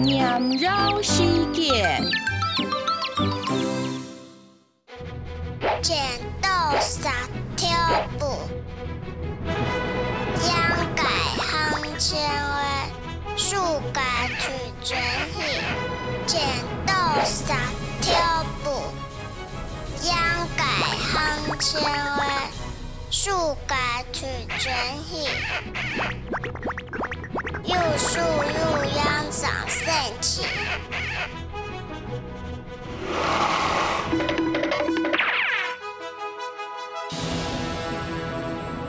念绕事件。剪刀石头布，养改行千万，树改取全喜。剪刀石头布，养改行千万，树改取全喜。又树我吃。